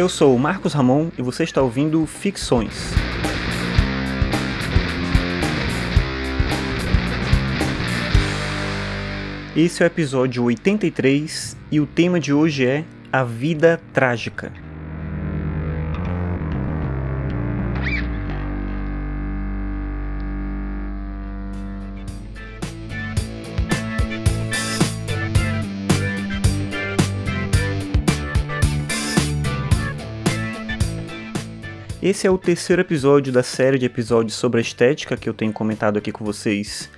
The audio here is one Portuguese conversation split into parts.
Eu sou o Marcos Ramon e você está ouvindo Ficções. Esse é o episódio 83 e o tema de hoje é A Vida Trágica. Esse é o terceiro episódio da série de episódios sobre a estética que eu tenho comentado aqui com vocês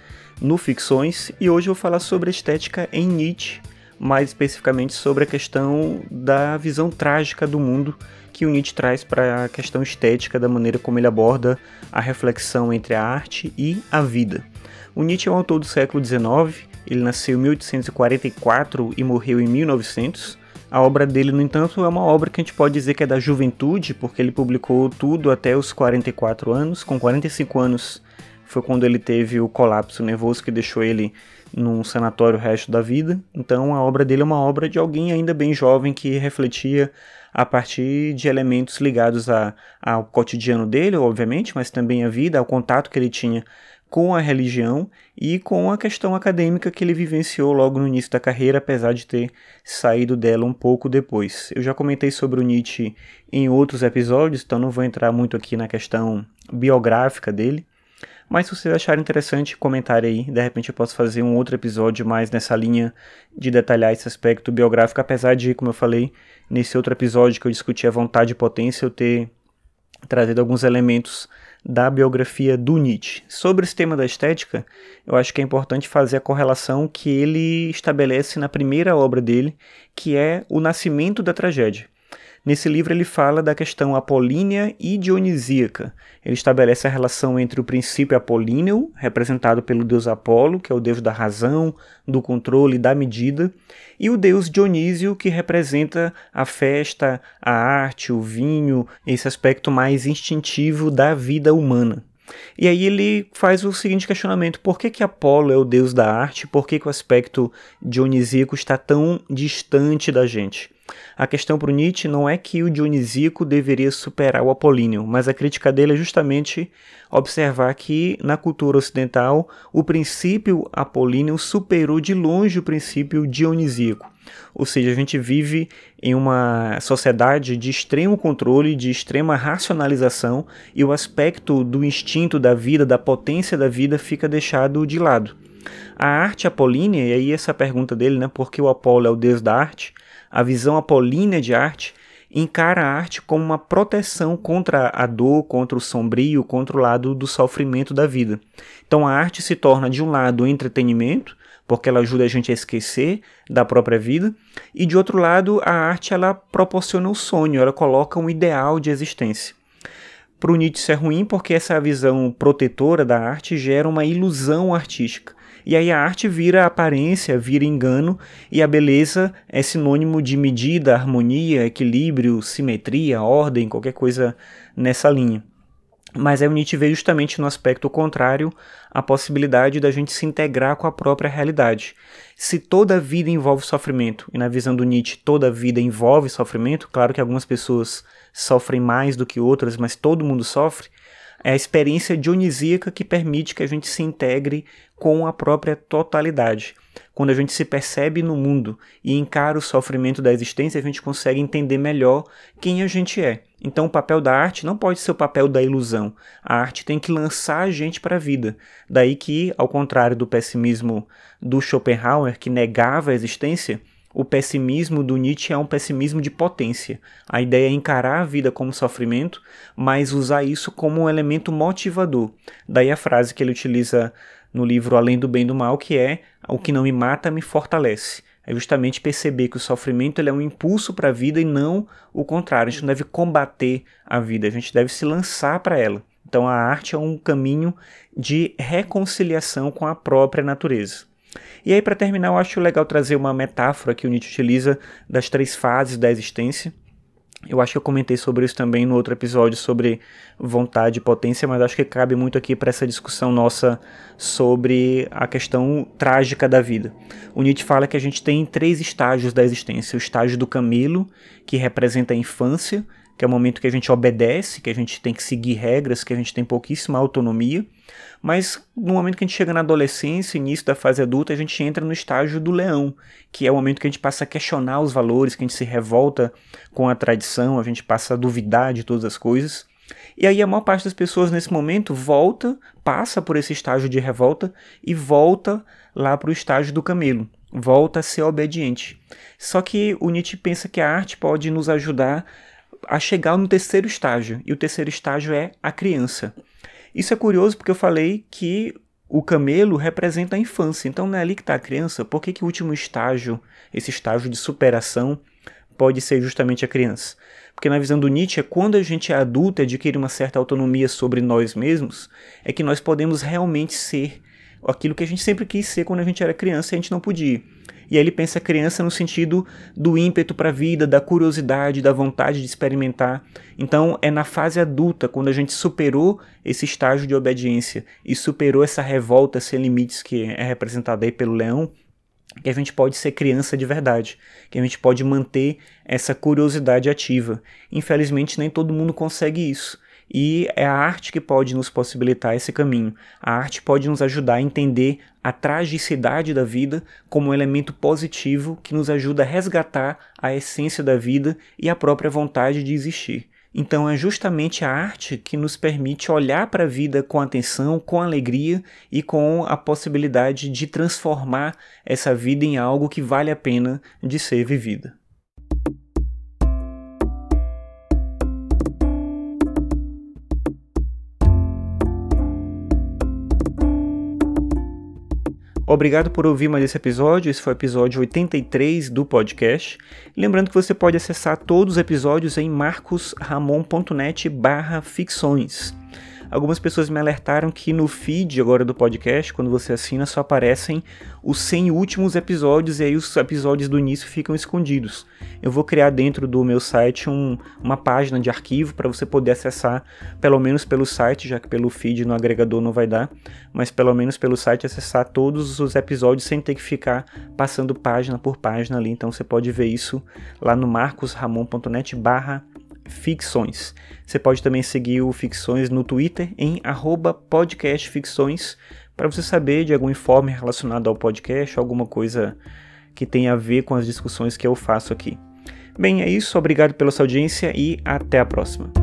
no Ficções e hoje eu vou falar sobre a estética em Nietzsche, mais especificamente sobre a questão da visão trágica do mundo que o Nietzsche traz para a questão estética, da maneira como ele aborda a reflexão entre a arte e a vida. O Nietzsche é um autor do século XIX, ele nasceu em 1844 e morreu em 1900 a obra dele, no entanto, é uma obra que a gente pode dizer que é da juventude, porque ele publicou tudo até os 44 anos. Com 45 anos foi quando ele teve o colapso nervoso que deixou ele num sanatório o resto da vida. Então a obra dele é uma obra de alguém ainda bem jovem que refletia a partir de elementos ligados a, ao cotidiano dele, obviamente, mas também à vida, ao contato que ele tinha com a religião e com a questão acadêmica que ele vivenciou logo no início da carreira, apesar de ter saído dela um pouco depois. Eu já comentei sobre o Nietzsche em outros episódios, então não vou entrar muito aqui na questão biográfica dele. Mas se vocês acharem interessante, comentarem aí. De repente eu posso fazer um outro episódio mais nessa linha de detalhar esse aspecto biográfico, apesar de, como eu falei, nesse outro episódio que eu discuti a vontade e potência, eu ter trazido alguns elementos da biografia do Nietzsche. Sobre esse tema da estética, eu acho que é importante fazer a correlação que ele estabelece na primeira obra dele, que é o nascimento da tragédia. Nesse livro ele fala da questão apolínea e dionisíaca. Ele estabelece a relação entre o princípio apolíneo, representado pelo deus Apolo, que é o deus da razão, do controle, da medida, e o deus Dionísio, que representa a festa, a arte, o vinho, esse aspecto mais instintivo da vida humana. E aí ele faz o seguinte questionamento: por que, que Apolo é o deus da arte? Por que, que o aspecto dionisíaco está tão distante da gente? A questão para Nietzsche não é que o dionisíaco deveria superar o apolíneo, mas a crítica dele é justamente observar que na cultura ocidental o princípio apolíneo superou de longe o princípio dionisíaco. Ou seja, a gente vive em uma sociedade de extremo controle, de extrema racionalização, e o aspecto do instinto da vida, da potência da vida, fica deixado de lado. A arte apolínea, e aí essa pergunta dele, né, por que o Apolo é o deus da arte? A visão apolínea de arte encara a arte como uma proteção contra a dor, contra o sombrio, contra o lado do sofrimento da vida. Então a arte se torna, de um lado, entretenimento, porque ela ajuda a gente a esquecer da própria vida, e de outro lado, a arte ela proporciona o sonho, ela coloca um ideal de existência. Para o Nietzsche é ruim porque essa visão protetora da arte gera uma ilusão artística. E aí a arte vira aparência, vira engano, e a beleza é sinônimo de medida, harmonia, equilíbrio, simetria, ordem, qualquer coisa nessa linha. Mas aí o Nietzsche vê justamente no aspecto contrário a possibilidade da gente se integrar com a própria realidade. Se toda vida envolve sofrimento, e na visão do Nietzsche toda vida envolve sofrimento, claro que algumas pessoas sofrem mais do que outras, mas todo mundo sofre, é a experiência dionisíaca que permite que a gente se integre com a própria totalidade. Quando a gente se percebe no mundo e encara o sofrimento da existência, a gente consegue entender melhor quem a gente é. Então, o papel da arte não pode ser o papel da ilusão. A arte tem que lançar a gente para a vida. Daí que, ao contrário do pessimismo do Schopenhauer, que negava a existência, o pessimismo do Nietzsche é um pessimismo de potência. A ideia é encarar a vida como sofrimento, mas usar isso como um elemento motivador. Daí a frase que ele utiliza no livro Além do Bem e do Mal, que é: O que não me mata me fortalece. É justamente perceber que o sofrimento ele é um impulso para a vida e não o contrário. A gente não deve combater a vida, a gente deve se lançar para ela. Então a arte é um caminho de reconciliação com a própria natureza. E aí, para terminar, eu acho legal trazer uma metáfora que o Nietzsche utiliza das três fases da existência. Eu acho que eu comentei sobre isso também no outro episódio sobre vontade e potência, mas acho que cabe muito aqui para essa discussão nossa sobre a questão trágica da vida. O Nietzsche fala que a gente tem três estágios da existência: o estágio do camelo, que representa a infância, que é o momento que a gente obedece, que a gente tem que seguir regras, que a gente tem pouquíssima autonomia. Mas no momento que a gente chega na adolescência, início da fase adulta, a gente entra no estágio do leão, que é o momento que a gente passa a questionar os valores, que a gente se revolta com a tradição, a gente passa a duvidar de todas as coisas. E aí a maior parte das pessoas nesse momento volta, passa por esse estágio de revolta e volta lá para o estágio do camelo, volta a ser obediente. Só que o Nietzsche pensa que a arte pode nos ajudar a chegar no terceiro estágio, e o terceiro estágio é a criança. Isso é curioso porque eu falei que o camelo representa a infância, então não é ali que está a criança. Por que, que o último estágio, esse estágio de superação, pode ser justamente a criança? Porque na visão do Nietzsche, é quando a gente é adulto e adquire uma certa autonomia sobre nós mesmos, é que nós podemos realmente ser aquilo que a gente sempre quis ser quando a gente era criança e a gente não podia. E aí ele pensa criança no sentido do ímpeto para a vida, da curiosidade, da vontade de experimentar. Então é na fase adulta, quando a gente superou esse estágio de obediência e superou essa revolta sem limites que é representada aí pelo leão, que a gente pode ser criança de verdade, que a gente pode manter essa curiosidade ativa. Infelizmente nem todo mundo consegue isso. E é a arte que pode nos possibilitar esse caminho. A arte pode nos ajudar a entender a tragicidade da vida como um elemento positivo que nos ajuda a resgatar a essência da vida e a própria vontade de existir. Então é justamente a arte que nos permite olhar para a vida com atenção, com alegria e com a possibilidade de transformar essa vida em algo que vale a pena de ser vivida. Obrigado por ouvir mais esse episódio. Esse foi o episódio 83 do podcast. Lembrando que você pode acessar todos os episódios em marcosramon.net/ficções. Algumas pessoas me alertaram que no feed agora do podcast, quando você assina, só aparecem os 100 últimos episódios e aí os episódios do início ficam escondidos. Eu vou criar dentro do meu site um, uma página de arquivo para você poder acessar, pelo menos pelo site, já que pelo feed no agregador não vai dar, mas pelo menos pelo site acessar todos os episódios sem ter que ficar passando página por página ali. Então você pode ver isso lá no marcosramon.net barra ficções. Você pode também seguir o Ficções no Twitter em podcastficções para você saber de algum informe relacionado ao podcast, alguma coisa que tenha a ver com as discussões que eu faço aqui. Bem, é isso. Obrigado pela sua audiência e até a próxima.